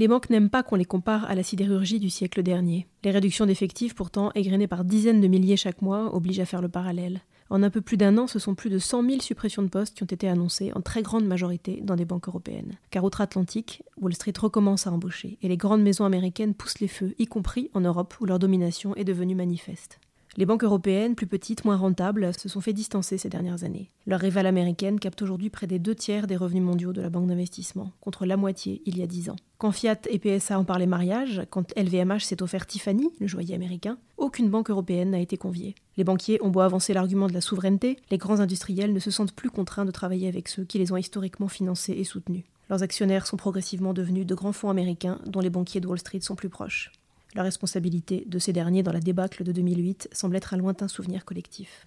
Les banques n'aiment pas qu'on les compare à la sidérurgie du siècle dernier. Les réductions d'effectifs, pourtant égrenées par dizaines de milliers chaque mois, obligent à faire le parallèle. En un peu plus d'un an, ce sont plus de 100 000 suppressions de postes qui ont été annoncées en très grande majorité dans des banques européennes. Car outre-Atlantique, Wall Street recommence à embaucher et les grandes maisons américaines poussent les feux, y compris en Europe où leur domination est devenue manifeste. Les banques européennes, plus petites, moins rentables, se sont fait distancer ces dernières années. Leur rivale américaine capte aujourd'hui près des deux tiers des revenus mondiaux de la banque d'investissement, contre la moitié il y a dix ans. Quand Fiat et PSA ont parlé mariage, quand LVMH s'est offert Tiffany, le joaillier américain, aucune banque européenne n'a été conviée. Les banquiers ont beau avancer l'argument de la souveraineté, les grands industriels ne se sentent plus contraints de travailler avec ceux qui les ont historiquement financés et soutenus. Leurs actionnaires sont progressivement devenus de grands fonds américains dont les banquiers de Wall Street sont plus proches. La responsabilité de ces derniers dans la débâcle de 2008 semble être un lointain souvenir collectif.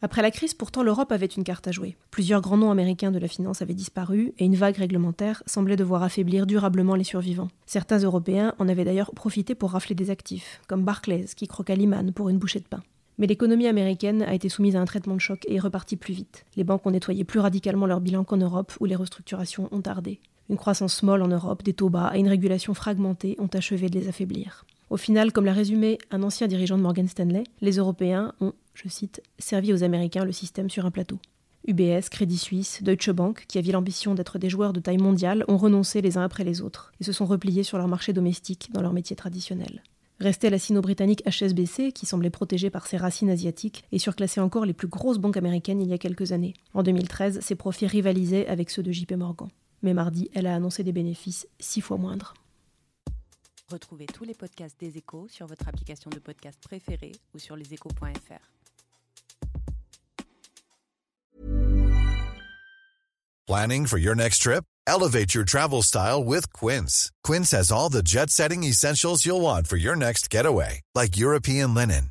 Après la crise, pourtant, l'Europe avait une carte à jouer. Plusieurs grands noms américains de la finance avaient disparu et une vague réglementaire semblait devoir affaiblir durablement les survivants. Certains Européens en avaient d'ailleurs profité pour rafler des actifs, comme Barclays qui croqua Lehman pour une bouchée de pain. Mais l'économie américaine a été soumise à un traitement de choc et est repartie plus vite. Les banques ont nettoyé plus radicalement leur bilan qu'en Europe, où les restructurations ont tardé. Une croissance molle en Europe, des taux bas et une régulation fragmentée ont achevé de les affaiblir. Au final, comme l'a résumé un ancien dirigeant de Morgan Stanley, les Européens ont, je cite, servi aux Américains le système sur un plateau. UBS, Crédit Suisse, Deutsche Bank, qui avaient l'ambition d'être des joueurs de taille mondiale, ont renoncé les uns après les autres et se sont repliés sur leur marché domestique dans leur métier traditionnel. Restait la sino-britannique HSBC, qui semblait protégée par ses racines asiatiques et surclassait encore les plus grosses banques américaines il y a quelques années. En 2013, ses profits rivalisaient avec ceux de JP Morgan mais mardi, elle a annoncé des bénéfices six fois moindres. Retrouvez tous les podcasts des échos sur votre application de podcast préférée ou sur leséchos.fr. Planning for your next trip? Elevate your travel style with Quince. Quince has all the jet setting essentials you'll want for your next getaway, like European linen,